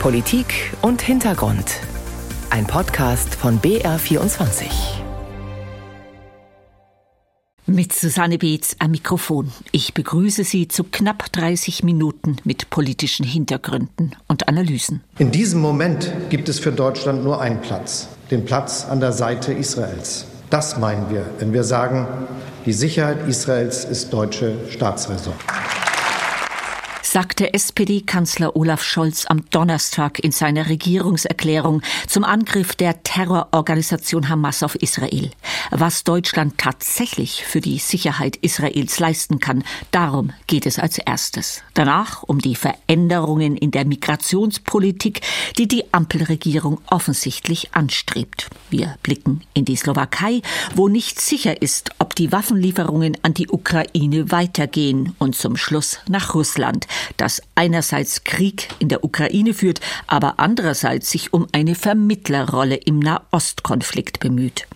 Politik und Hintergrund. Ein Podcast von BR24. Mit Susanne Beetz am Mikrofon. Ich begrüße Sie zu knapp 30 Minuten mit politischen Hintergründen und Analysen. In diesem Moment gibt es für Deutschland nur einen Platz, den Platz an der Seite Israels. Das meinen wir, wenn wir sagen, die Sicherheit Israels ist deutsche Staatsräson sagte SPD-Kanzler Olaf Scholz am Donnerstag in seiner Regierungserklärung zum Angriff der Terrororganisation Hamas auf Israel. Was Deutschland tatsächlich für die Sicherheit Israels leisten kann, darum geht es als erstes. Danach um die Veränderungen in der Migrationspolitik, die die Ampelregierung offensichtlich anstrebt. Wir blicken in die Slowakei, wo nicht sicher ist, ob die Waffenlieferungen an die Ukraine weitergehen und zum Schluss nach Russland das einerseits Krieg in der Ukraine führt, aber andererseits sich um eine Vermittlerrolle im Nahostkonflikt bemüht.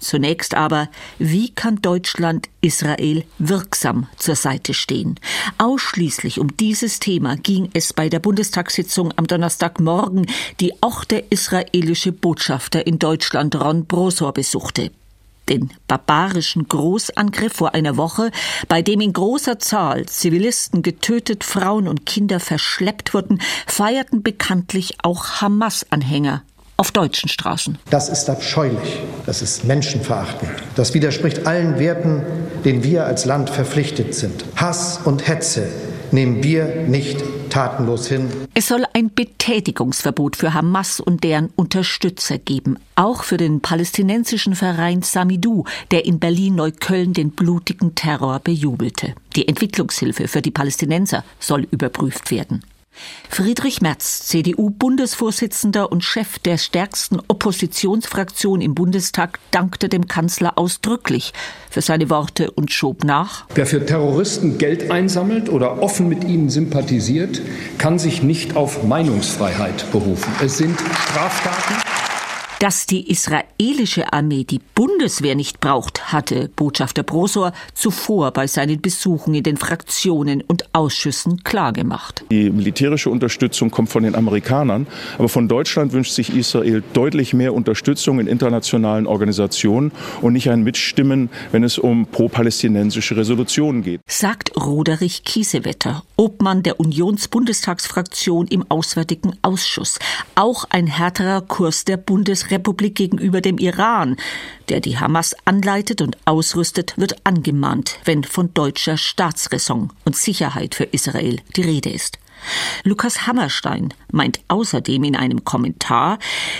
Zunächst aber, wie kann Deutschland Israel wirksam zur Seite stehen? Ausschließlich um dieses Thema ging es bei der Bundestagssitzung am Donnerstagmorgen, die auch der israelische Botschafter in Deutschland Ron Brosor besuchte den barbarischen Großangriff vor einer Woche, bei dem in großer Zahl Zivilisten getötet, Frauen und Kinder verschleppt wurden, feierten bekanntlich auch Hamas-Anhänger auf deutschen Straßen. Das ist abscheulich, das ist menschenverachtend, das widerspricht allen Werten, denen wir als Land verpflichtet sind. Hass und Hetze nehmen wir nicht tatenlos hin. Es soll ein Betätigungsverbot für Hamas und deren Unterstützer geben, auch für den palästinensischen Verein Samidu, der in Berlin-Neukölln den blutigen Terror bejubelte. Die Entwicklungshilfe für die Palästinenser soll überprüft werden. Friedrich Merz, CDU-Bundesvorsitzender und Chef der stärksten Oppositionsfraktion im Bundestag, dankte dem Kanzler ausdrücklich für seine Worte und schob nach. Wer für Terroristen Geld einsammelt oder offen mit ihnen sympathisiert, kann sich nicht auf Meinungsfreiheit berufen. Es sind Straftaten. Dass die israelische Armee die Bundeswehr nicht braucht, hatte Botschafter Brosor zuvor bei seinen Besuchen in den Fraktionen und Ausschüssen klargemacht. Die militärische Unterstützung kommt von den Amerikanern, aber von Deutschland wünscht sich Israel deutlich mehr Unterstützung in internationalen Organisationen und nicht ein Mitstimmen, wenn es um pro-palästinensische Resolutionen geht. Sagt Roderich Kiesewetter, Obmann der Unionsbundestagsfraktion im Auswärtigen Ausschuss. Auch ein härterer Kurs der Bundesregierung Republik gegenüber dem Iran, der die Hamas anleitet und ausrüstet, wird angemahnt, wenn von deutscher Staatsräson und Sicherheit für Israel die Rede ist. Lukas Hammerstein meint außerdem in einem Kommentar,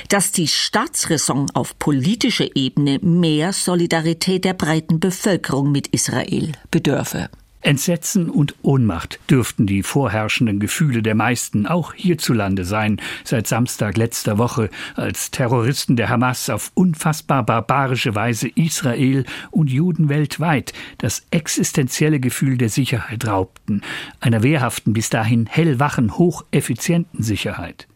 dass die Staatsräson auf politischer Ebene mehr Solidarität der breiten Bevölkerung mit Israel bedürfe. Entsetzen und Ohnmacht dürften die vorherrschenden Gefühle der meisten auch hierzulande sein, seit Samstag letzter Woche, als Terroristen der Hamas auf unfassbar barbarische Weise Israel und Juden weltweit das existenzielle Gefühl der Sicherheit raubten, einer wehrhaften, bis dahin hellwachen, hocheffizienten Sicherheit.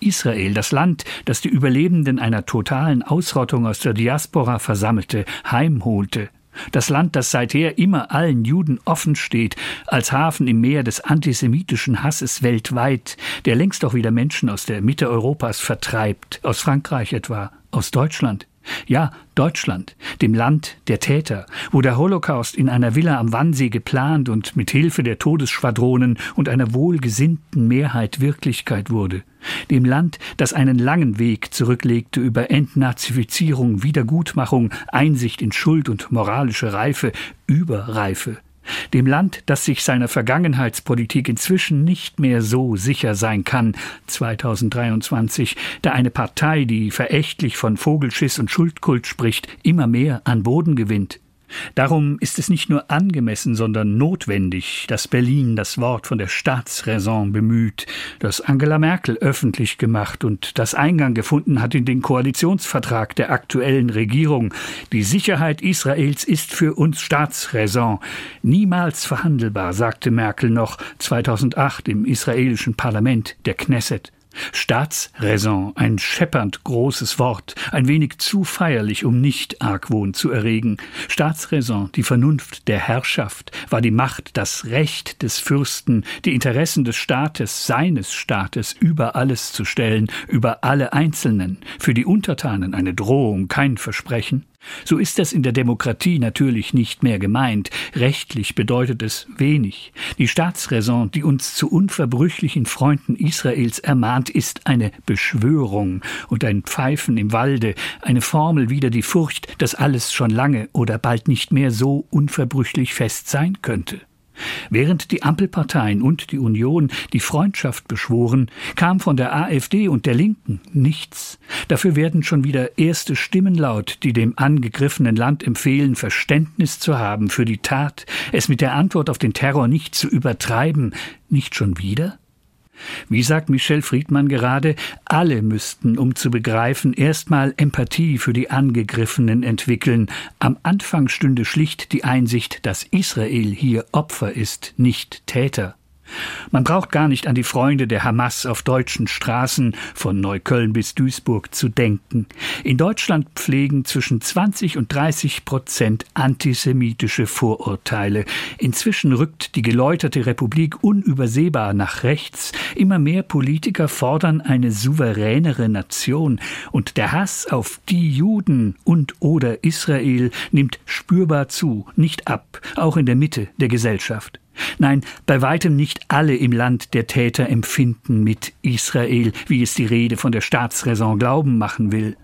Israel, das Land, das die Überlebenden einer totalen Ausrottung aus der Diaspora versammelte, heimholte, das Land, das seither immer allen Juden offen steht, als Hafen im Meer des antisemitischen Hasses weltweit, der längst auch wieder Menschen aus der Mitte Europas vertreibt, aus Frankreich etwa, aus Deutschland. Ja, Deutschland, dem Land der Täter, wo der Holocaust in einer Villa am Wannsee geplant und mit Hilfe der Todesschwadronen und einer wohlgesinnten Mehrheit Wirklichkeit wurde, dem Land, das einen langen Weg zurücklegte über Entnazifizierung, Wiedergutmachung, Einsicht in Schuld und moralische Reife, Überreife, dem Land, das sich seiner Vergangenheitspolitik inzwischen nicht mehr so sicher sein kann, 2023, da eine Partei, die verächtlich von Vogelschiss und Schuldkult spricht, immer mehr an Boden gewinnt. Darum ist es nicht nur angemessen, sondern notwendig, dass Berlin das Wort von der Staatsräson bemüht, das Angela Merkel öffentlich gemacht und das Eingang gefunden hat in den Koalitionsvertrag der aktuellen Regierung. Die Sicherheit Israels ist für uns Staatsräson. Niemals verhandelbar, sagte Merkel noch 2008 im israelischen Parlament, der Knesset. Staatsräson, ein scheppernd großes Wort, ein wenig zu feierlich, um nicht Argwohn zu erregen. Staatsräson, die Vernunft der Herrschaft, war die Macht, das Recht des Fürsten, die Interessen des Staates, seines Staates über alles zu stellen, über alle Einzelnen, für die Untertanen eine Drohung, kein Versprechen. So ist das in der Demokratie natürlich nicht mehr gemeint. Rechtlich bedeutet es wenig. Die Staatsräson, die uns zu unverbrüchlichen Freunden Israels ermahnt, ist eine Beschwörung und ein Pfeifen im Walde, eine Formel wider die Furcht, dass alles schon lange oder bald nicht mehr so unverbrüchlich fest sein könnte. Während die Ampelparteien und die Union die Freundschaft beschworen, kam von der AfD und der Linken nichts. Dafür werden schon wieder erste Stimmen laut, die dem angegriffenen Land empfehlen, Verständnis zu haben für die Tat, es mit der Antwort auf den Terror nicht zu übertreiben. Nicht schon wieder? Wie sagt Michel Friedmann gerade, alle müssten, um zu begreifen, erstmal Empathie für die Angegriffenen entwickeln. Am Anfang stünde schlicht die Einsicht, dass Israel hier Opfer ist, nicht Täter. Man braucht gar nicht an die Freunde der Hamas auf deutschen Straßen von Neukölln bis Duisburg zu denken. In Deutschland pflegen zwischen 20 und 30 Prozent antisemitische Vorurteile. Inzwischen rückt die geläuterte Republik unübersehbar nach rechts. Immer mehr Politiker fordern eine souveränere Nation. Und der Hass auf die Juden und oder Israel nimmt spürbar zu, nicht ab, auch in der Mitte der Gesellschaft. Nein, bei weitem nicht alle im Land der Täter empfinden mit Israel, wie es die Rede von der Staatsräson glauben machen will.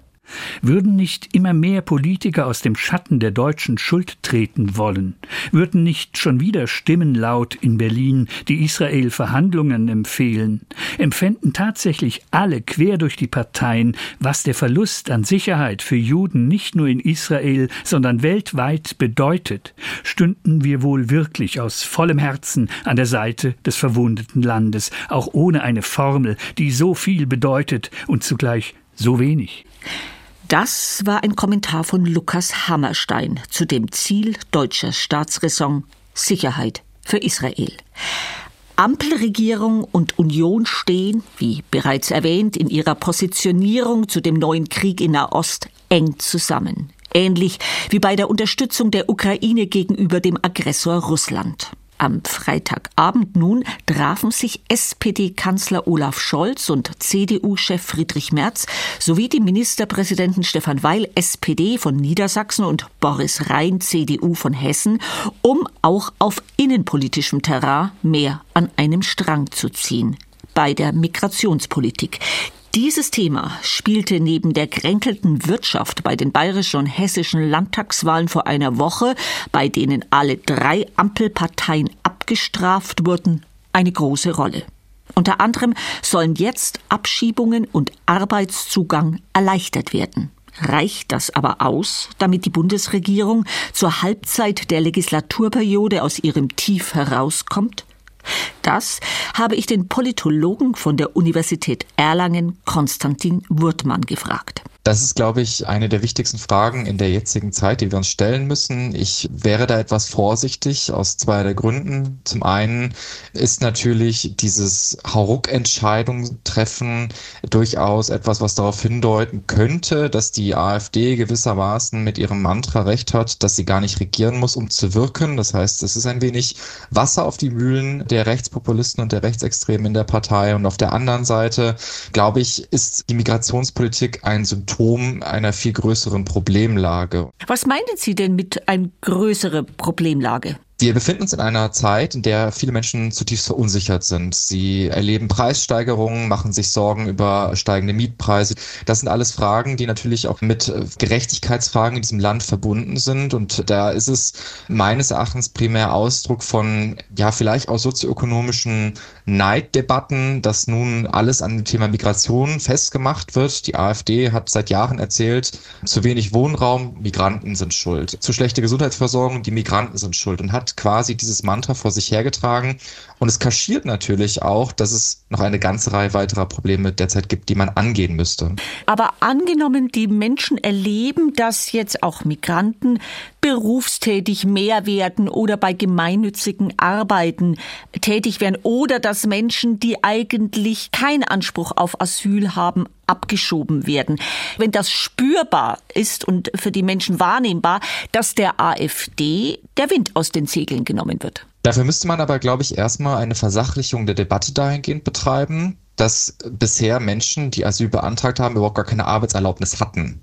Würden nicht immer mehr Politiker aus dem Schatten der deutschen Schuld treten wollen? Würden nicht schon wieder Stimmen laut in Berlin, die Israel Verhandlungen empfehlen? Empfänden tatsächlich alle quer durch die Parteien, was der Verlust an Sicherheit für Juden nicht nur in Israel, sondern weltweit bedeutet? Stünden wir wohl wirklich aus vollem Herzen an der Seite des verwundeten Landes, auch ohne eine Formel, die so viel bedeutet und zugleich so wenig? Das war ein Kommentar von Lukas Hammerstein zu dem Ziel deutscher Staatsräson Sicherheit für Israel. Ampelregierung und Union stehen, wie bereits erwähnt, in ihrer Positionierung zu dem neuen Krieg in Nahost eng zusammen. Ähnlich wie bei der Unterstützung der Ukraine gegenüber dem Aggressor Russland. Am Freitagabend nun trafen sich SPD-Kanzler Olaf Scholz und CDU-Chef Friedrich Merz sowie die Ministerpräsidenten Stefan Weil, SPD von Niedersachsen und Boris Rhein, CDU von Hessen, um auch auf innenpolitischem Terrain mehr an einem Strang zu ziehen bei der Migrationspolitik. Dieses Thema spielte neben der kränkelten Wirtschaft bei den bayerischen und hessischen Landtagswahlen vor einer Woche, bei denen alle drei Ampelparteien abgestraft wurden, eine große Rolle. Unter anderem sollen jetzt Abschiebungen und Arbeitszugang erleichtert werden. Reicht das aber aus, damit die Bundesregierung zur Halbzeit der Legislaturperiode aus ihrem Tief herauskommt? Das habe ich den Politologen von der Universität Erlangen, Konstantin Wurtmann, gefragt. Das ist, glaube ich, eine der wichtigsten Fragen in der jetzigen Zeit, die wir uns stellen müssen. Ich wäre da etwas vorsichtig aus zwei Gründen. Zum einen ist natürlich dieses Hauruck-Entscheidung treffen durchaus etwas, was darauf hindeuten könnte, dass die AfD gewissermaßen mit ihrem Mantra recht hat, dass sie gar nicht regieren muss, um zu wirken. Das heißt, es ist ein wenig Wasser auf die Mühlen der Rechtspopulisten und der Rechtsextremen in der Partei. Und auf der anderen Seite, glaube ich, ist die Migrationspolitik ein Symptom einer viel größeren Problemlage. Was meinen Sie denn mit einer größeren Problemlage? Wir befinden uns in einer Zeit, in der viele Menschen zutiefst verunsichert sind. Sie erleben Preissteigerungen, machen sich Sorgen über steigende Mietpreise. Das sind alles Fragen, die natürlich auch mit Gerechtigkeitsfragen in diesem Land verbunden sind. Und da ist es meines Erachtens primär Ausdruck von, ja, vielleicht auch sozioökonomischen Neiddebatten, dass nun alles an dem Thema Migration festgemacht wird. Die AfD hat seit Jahren erzählt, zu wenig Wohnraum, Migranten sind schuld. Zu schlechte Gesundheitsversorgung, die Migranten sind schuld und hat quasi dieses Mantra vor sich hergetragen. Und es kaschiert natürlich auch, dass es noch eine ganze Reihe weiterer Probleme derzeit gibt, die man angehen müsste. Aber angenommen, die Menschen erleben, dass jetzt auch Migranten berufstätig mehr werden oder bei gemeinnützigen Arbeiten tätig werden oder dass Menschen, die eigentlich keinen Anspruch auf Asyl haben, abgeschoben werden. Wenn das spürbar ist und für die Menschen wahrnehmbar, dass der AfD der Wind aus den Segeln genommen wird. Dafür müsste man aber, glaube ich, erstmal eine Versachlichung der Debatte dahingehend betreiben, dass bisher Menschen, die Asyl beantragt haben, überhaupt gar keine Arbeitserlaubnis hatten.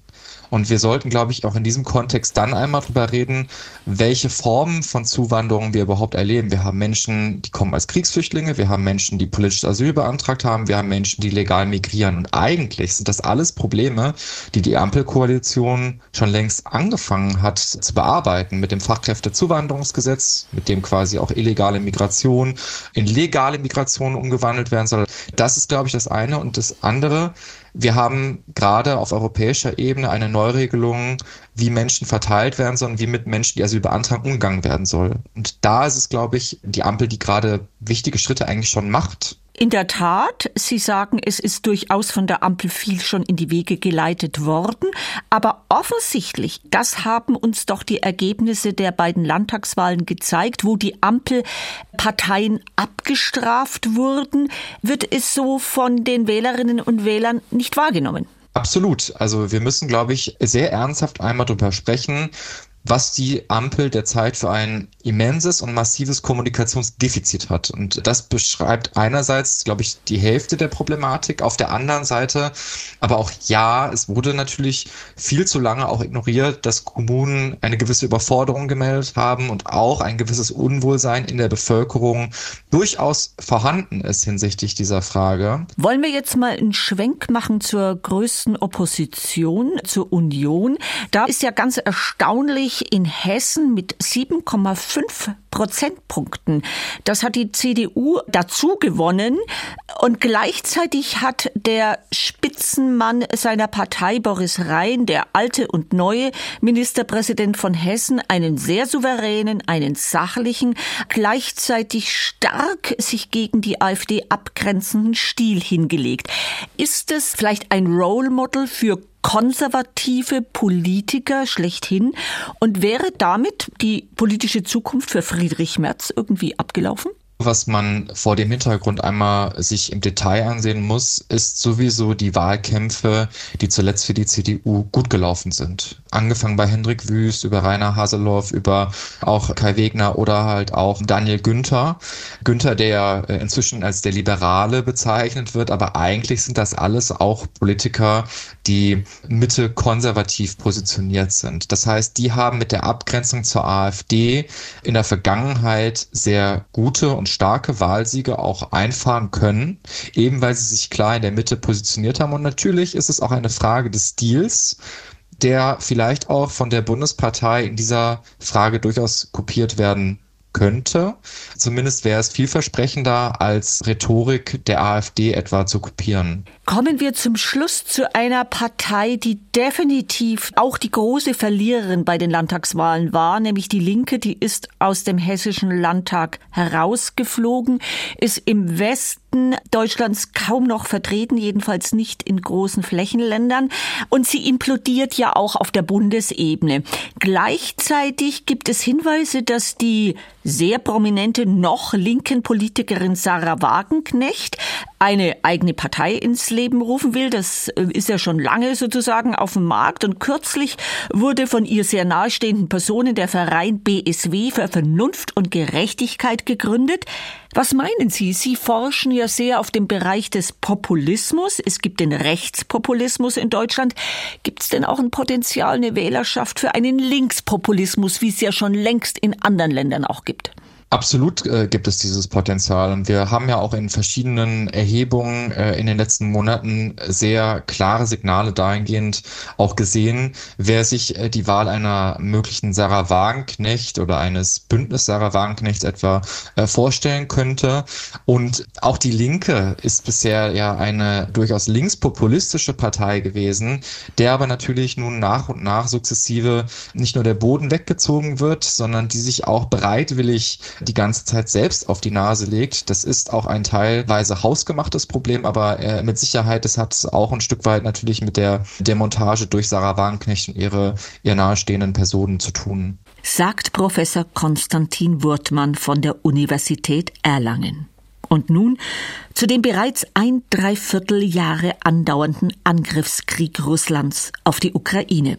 Und wir sollten, glaube ich, auch in diesem Kontext dann einmal drüber reden, welche Formen von Zuwanderung wir überhaupt erleben. Wir haben Menschen, die kommen als Kriegsflüchtlinge, wir haben Menschen, die politisches Asyl beantragt haben, wir haben Menschen, die legal migrieren. Und eigentlich sind das alles Probleme, die die Ampelkoalition schon längst angefangen hat zu bearbeiten mit dem Fachkräftezuwanderungsgesetz, mit dem quasi auch illegale Migration in legale Migration umgewandelt werden soll. Das ist, glaube ich, das eine. Und das andere, wir haben gerade auf europäischer Ebene eine Neuregelung, wie Menschen verteilt werden sollen, wie mit Menschen, die Asyl beantragen, umgegangen werden soll. Und da ist es, glaube ich, die Ampel, die gerade wichtige Schritte eigentlich schon macht. In der Tat, Sie sagen, es ist durchaus von der Ampel viel schon in die Wege geleitet worden, aber offensichtlich, das haben uns doch die Ergebnisse der beiden Landtagswahlen gezeigt, wo die Ampelparteien abgestraft wurden, wird es so von den Wählerinnen und Wählern nicht wahrgenommen. Absolut. Also wir müssen, glaube ich, sehr ernsthaft einmal darüber sprechen, was die Ampel derzeit für ein immenses und massives Kommunikationsdefizit hat. Und das beschreibt einerseits, glaube ich, die Hälfte der Problematik, auf der anderen Seite aber auch ja, es wurde natürlich viel zu lange auch ignoriert, dass Kommunen eine gewisse Überforderung gemeldet haben und auch ein gewisses Unwohlsein in der Bevölkerung durchaus vorhanden ist hinsichtlich dieser Frage. Wollen wir jetzt mal einen Schwenk machen zur größten Opposition, zur Union? Da ist ja ganz erstaunlich in Hessen mit 7,5 Prozentpunkten. Das hat die CDU dazu gewonnen. Und gleichzeitig hat der Spitzenmann seiner Partei, Boris Rhein, der alte und neue Ministerpräsident von Hessen, einen sehr souveränen, einen sachlichen, gleichzeitig stark sich gegen die AfD abgrenzenden Stil hingelegt. Ist es vielleicht ein Role Model für konservative Politiker schlechthin und wäre damit die politische Zukunft für Friedrich Merz irgendwie abgelaufen? Was man vor dem Hintergrund einmal sich im Detail ansehen muss, ist sowieso die Wahlkämpfe, die zuletzt für die CDU gut gelaufen sind. Angefangen bei Hendrik Wüst, über Rainer Haseloff, über auch Kai Wegner oder halt auch Daniel Günther. Günther, der inzwischen als der Liberale bezeichnet wird, aber eigentlich sind das alles auch Politiker, die Mitte konservativ positioniert sind. Das heißt, die haben mit der Abgrenzung zur AfD in der Vergangenheit sehr gute und starke Wahlsiege auch einfahren können, eben weil sie sich klar in der Mitte positioniert haben. Und natürlich ist es auch eine Frage des Stils, der vielleicht auch von der Bundespartei in dieser Frage durchaus kopiert werden könnte. Zumindest wäre es vielversprechender als Rhetorik der AfD etwa zu kopieren. Kommen wir zum Schluss zu einer Partei, die definitiv auch die große Verliererin bei den Landtagswahlen war, nämlich die Linke, die ist aus dem hessischen Landtag herausgeflogen, ist im Westen Deutschlands kaum noch vertreten, jedenfalls nicht in großen Flächenländern. Und sie implodiert ja auch auf der Bundesebene. Gleichzeitig gibt es Hinweise, dass die sehr prominente noch linken Politikerin Sarah Wagenknecht eine eigene Partei ins Leben rufen will. Das äh, ist ja schon lange sozusagen auf dem Markt und kürzlich wurde von ihr sehr nahestehenden Personen der Verein BSW für Vernunft und Gerechtigkeit gegründet. Was meinen Sie? Sie forschen ja sehr auf dem Bereich des Populismus. Es gibt den Rechtspopulismus in Deutschland. Gibt es denn auch ein Potenzial, eine Wählerschaft für einen Linkspopulismus, wie es ja schon längst in anderen Ländern auch gibt? Absolut äh, gibt es dieses Potenzial und wir haben ja auch in verschiedenen Erhebungen äh, in den letzten Monaten sehr klare Signale dahingehend auch gesehen, wer sich äh, die Wahl einer möglichen Sarah Wagenknecht oder eines Bündnis Sarah Wagenknechts etwa äh, vorstellen könnte. Und auch die Linke ist bisher ja eine durchaus linkspopulistische Partei gewesen, der aber natürlich nun nach und nach sukzessive nicht nur der Boden weggezogen wird, sondern die sich auch bereitwillig die ganze Zeit selbst auf die Nase legt. Das ist auch ein teilweise hausgemachtes Problem, aber äh, mit Sicherheit, es hat auch ein Stück weit natürlich mit der Demontage durch Sarah Wagenknecht und ihre ihr nahestehenden Personen zu tun. Sagt Professor Konstantin Wurtmann von der Universität Erlangen. Und nun zu dem bereits ein Dreivierteljahre andauernden Angriffskrieg Russlands auf die Ukraine.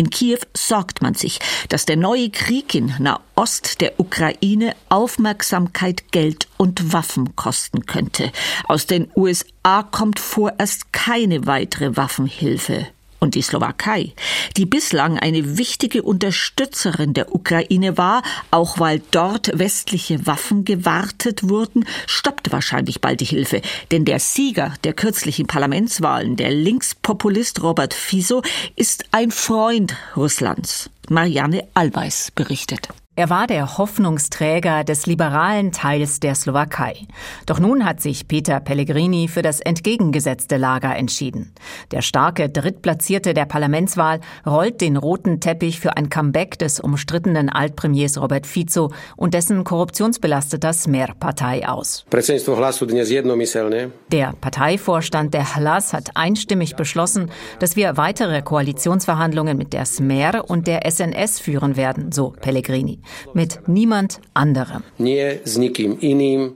In Kiew sorgt man sich, dass der neue Krieg in Nahost der Ukraine Aufmerksamkeit, Geld und Waffen kosten könnte. Aus den USA kommt vorerst keine weitere Waffenhilfe und die Slowakei, die bislang eine wichtige Unterstützerin der Ukraine war, auch weil dort westliche Waffen gewartet wurden, stoppt wahrscheinlich bald die Hilfe. Denn der Sieger der kürzlichen Parlamentswahlen, der Linkspopulist Robert Fiso, ist ein Freund Russlands. Marianne Allweis berichtet. Er war der Hoffnungsträger des liberalen Teils der Slowakei. Doch nun hat sich Peter Pellegrini für das entgegengesetzte Lager entschieden. Der starke Drittplatzierte der Parlamentswahl rollt den roten Teppich für ein Comeback des umstrittenen Altpremiers Robert Fico und dessen korruptionsbelasteter Smer-Partei aus. Der Parteivorstand der Hlas hat einstimmig beschlossen, dass wir weitere Koalitionsverhandlungen mit der Smer und der SNS führen werden, so Pellegrini mit niemand anderem.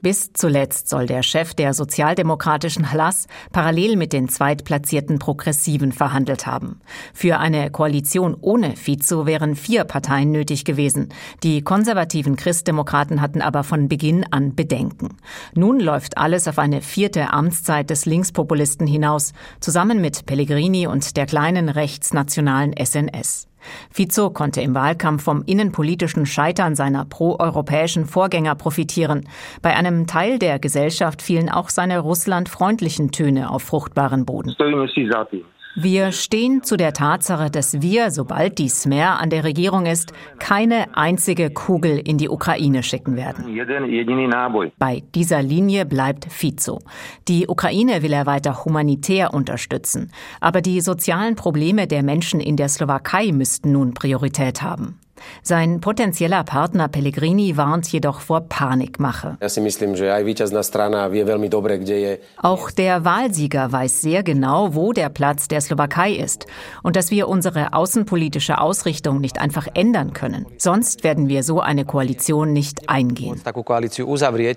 Bis zuletzt soll der Chef der sozialdemokratischen Hlas parallel mit den zweitplatzierten Progressiven verhandelt haben. Für eine Koalition ohne Fico wären vier Parteien nötig gewesen. Die konservativen Christdemokraten hatten aber von Beginn an Bedenken. Nun läuft alles auf eine vierte Amtszeit des Linkspopulisten hinaus, zusammen mit Pellegrini und der kleinen rechtsnationalen SNS. Fico konnte im Wahlkampf vom innenpolitischen Scheitern seiner proeuropäischen Vorgänger profitieren. Bei einem Teil der Gesellschaft fielen auch seine russlandfreundlichen Töne auf fruchtbaren Boden. Wir stehen zu der Tatsache, dass wir, sobald die Smer an der Regierung ist, keine einzige Kugel in die Ukraine schicken werden. Bei dieser Linie bleibt Fico. Die Ukraine will er weiter humanitär unterstützen. Aber die sozialen Probleme der Menschen in der Slowakei müssten nun Priorität haben. Sein potenzieller Partner Pellegrini warnt jedoch vor Panikmache. Auch der Wahlsieger weiß sehr genau, wo der Platz der Slowakei ist und dass wir unsere außenpolitische Ausrichtung nicht einfach ändern können. Sonst werden wir so eine Koalition nicht eingehen.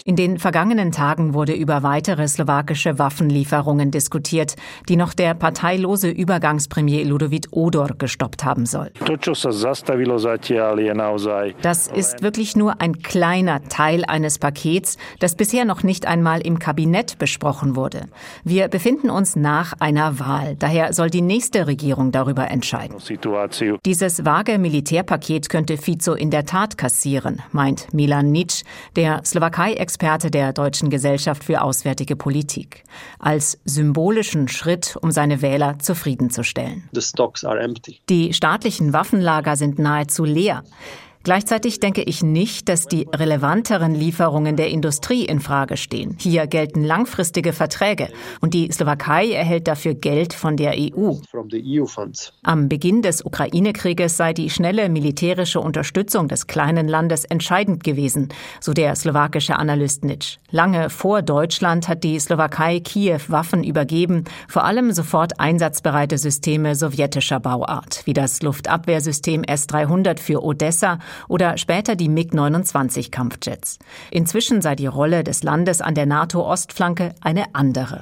In den vergangenen Tagen wurde über weitere slowakische Waffenlieferungen diskutiert, die noch der parteilose Übergangspremier Ludovic Odor gestoppt haben soll. Das ist wirklich nur ein kleiner Teil eines Pakets, das bisher noch nicht einmal im Kabinett besprochen wurde. Wir befinden uns nach einer Wahl. Daher soll die nächste Regierung darüber entscheiden. Dieses vage Militärpaket könnte Fico in der Tat kassieren, meint Milan Nitsch, der Slowakei-Experte der Deutschen Gesellschaft für Auswärtige Politik. Als symbolischen Schritt, um seine Wähler zufriedenzustellen. Die staatlichen Waffenlager sind nahezu leer leer. Gleichzeitig denke ich nicht, dass die relevanteren Lieferungen der Industrie in Frage stehen. Hier gelten langfristige Verträge und die Slowakei erhält dafür Geld von der EU. E Am Beginn des Ukraine-Krieges sei die schnelle militärische Unterstützung des kleinen Landes entscheidend gewesen, so der slowakische Analyst Nitsch. Lange vor Deutschland hat die Slowakei Kiew Waffen übergeben, vor allem sofort einsatzbereite Systeme sowjetischer Bauart, wie das Luftabwehrsystem S-300 für Odessa oder später die MiG-29 Kampfjets. Inzwischen sei die Rolle des Landes an der NATO-Ostflanke eine andere.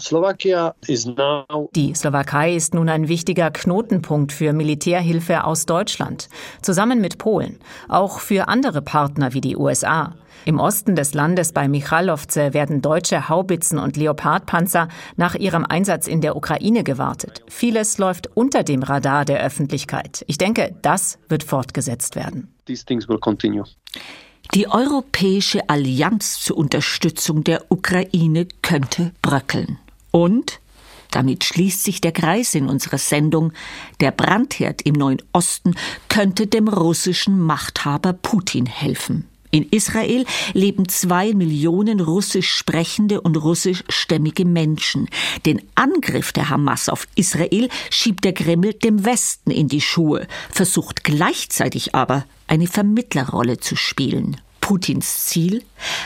Die Slowakei ist nun ein wichtiger Knotenpunkt für Militärhilfe aus Deutschland, zusammen mit Polen, auch für andere Partner wie die USA. Im Osten des Landes bei Michalovce werden deutsche Haubitzen und Leopardpanzer nach ihrem Einsatz in der Ukraine gewartet. Vieles läuft unter dem Radar der Öffentlichkeit. Ich denke, das wird fortgesetzt werden. Die Europäische Allianz zur Unterstützung der Ukraine könnte bröckeln. Und damit schließt sich der Kreis in unserer Sendung. Der Brandherd im Neuen Osten könnte dem russischen Machthaber Putin helfen. In Israel leben zwei Millionen russisch sprechende und russischstämmige Menschen. Den Angriff der Hamas auf Israel schiebt der Kreml dem Westen in die Schuhe, versucht gleichzeitig aber eine Vermittlerrolle zu spielen. Putins Ziel?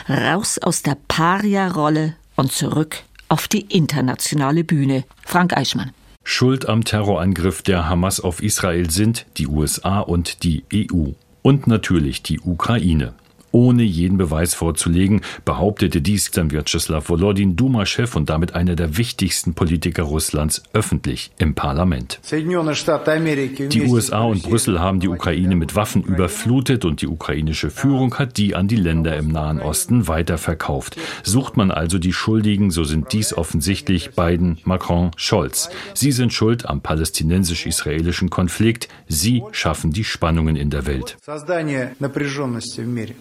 Raus aus der Paria-Rolle und zurück auf die internationale Bühne. Frank Eichmann. Schuld am Terrorangriff der Hamas auf Israel sind die USA und die EU. Und natürlich die Ukraine ohne jeden Beweis vorzulegen, behauptete dies dann Vyacheslav Volodin, Duma-Chef und damit einer der wichtigsten Politiker Russlands, öffentlich im Parlament. Die USA und Brüssel haben die Ukraine mit Waffen überflutet und die ukrainische Führung hat die an die Länder im Nahen Osten weiterverkauft. Sucht man also die Schuldigen, so sind dies offensichtlich Biden, Macron, Scholz. Sie sind schuld am palästinensisch-israelischen Konflikt. Sie schaffen die Spannungen in der Welt.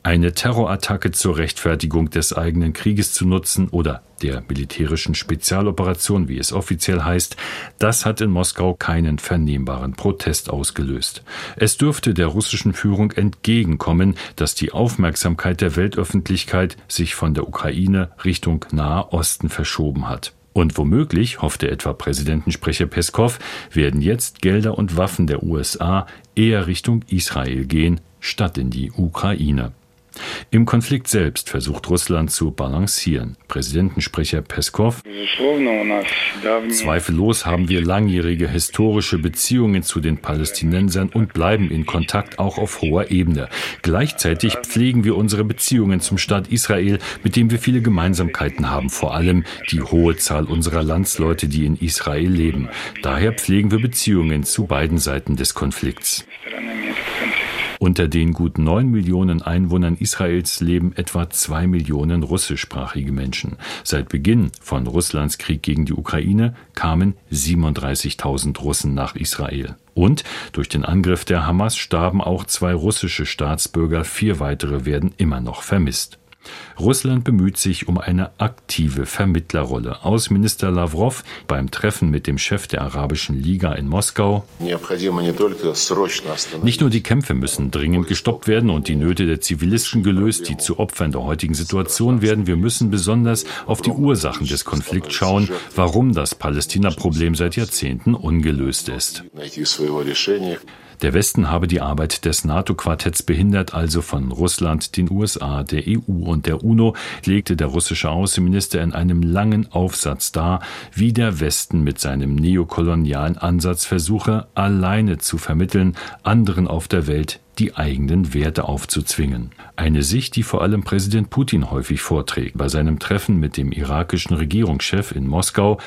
Ein eine Terrorattacke zur Rechtfertigung des eigenen Krieges zu nutzen oder der militärischen Spezialoperation, wie es offiziell heißt, das hat in Moskau keinen vernehmbaren Protest ausgelöst. Es dürfte der russischen Führung entgegenkommen, dass die Aufmerksamkeit der Weltöffentlichkeit sich von der Ukraine Richtung Nahe Osten verschoben hat. Und womöglich, hoffte etwa Präsidentensprecher Peskov, werden jetzt Gelder und Waffen der USA eher Richtung Israel gehen, statt in die Ukraine. Im Konflikt selbst versucht Russland zu balancieren. Präsidentensprecher Peskov Zweifellos haben wir langjährige historische Beziehungen zu den Palästinensern und bleiben in Kontakt auch auf hoher Ebene. Gleichzeitig pflegen wir unsere Beziehungen zum Staat Israel, mit dem wir viele Gemeinsamkeiten haben, vor allem die hohe Zahl unserer Landsleute, die in Israel leben. Daher pflegen wir Beziehungen zu beiden Seiten des Konflikts. Unter den gut neun Millionen Einwohnern Israels leben etwa zwei Millionen russischsprachige Menschen. Seit Beginn von Russlands Krieg gegen die Ukraine kamen 37.000 Russen nach Israel. Und durch den Angriff der Hamas starben auch zwei russische Staatsbürger, vier weitere werden immer noch vermisst. Russland bemüht sich um eine aktive Vermittlerrolle. Außenminister Lavrov beim Treffen mit dem Chef der Arabischen Liga in Moskau. Nicht nur die Kämpfe müssen dringend gestoppt werden und die Nöte der Zivilisten gelöst, die zu Opfern der heutigen Situation werden. Wir müssen besonders auf die Ursachen des Konflikts schauen, warum das Palästina-Problem seit Jahrzehnten ungelöst ist. Der Westen habe die Arbeit des NATO-Quartetts behindert, also von Russland, den USA, der EU und der UNO, legte der russische Außenminister in einem langen Aufsatz dar, wie der Westen mit seinem neokolonialen Ansatz versuche, alleine zu vermitteln, anderen auf der Welt die eigenen Werte aufzuzwingen. Eine Sicht, die vor allem Präsident Putin häufig vorträgt. Bei seinem Treffen mit dem irakischen Regierungschef in Moskau.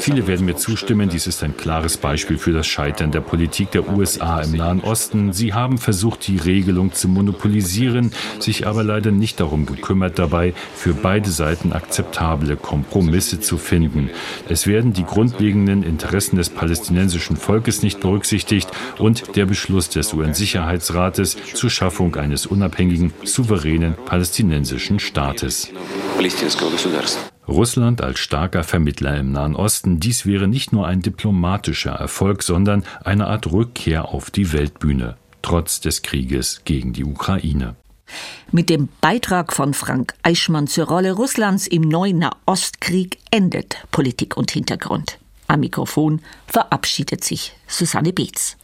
Viele werden mir zustimmen, dies ist ein klares Beispiel für das Scheitern der Politik der USA im Nahen Osten. Sie haben versucht, die Regelung zu monopolisieren, sich aber leider nicht darum gekümmert, dabei für beide Seiten akzeptable Kompromisse zu finden. Es werden die grundlegenden Interessen des palästinensischen Volkes nicht berücksichtigt und der Beschluss des UN UN-Sicherheitsrates zur Schaffung eines unabhängigen, souveränen palästinensischen Staates. Russland als starker Vermittler im Nahen Osten, dies wäre nicht nur ein diplomatischer Erfolg, sondern eine Art Rückkehr auf die Weltbühne, trotz des Krieges gegen die Ukraine. Mit dem Beitrag von Frank Eichmann zur Rolle Russlands im neuen Nahostkrieg endet Politik und Hintergrund. Am Mikrofon verabschiedet sich Susanne Beetz.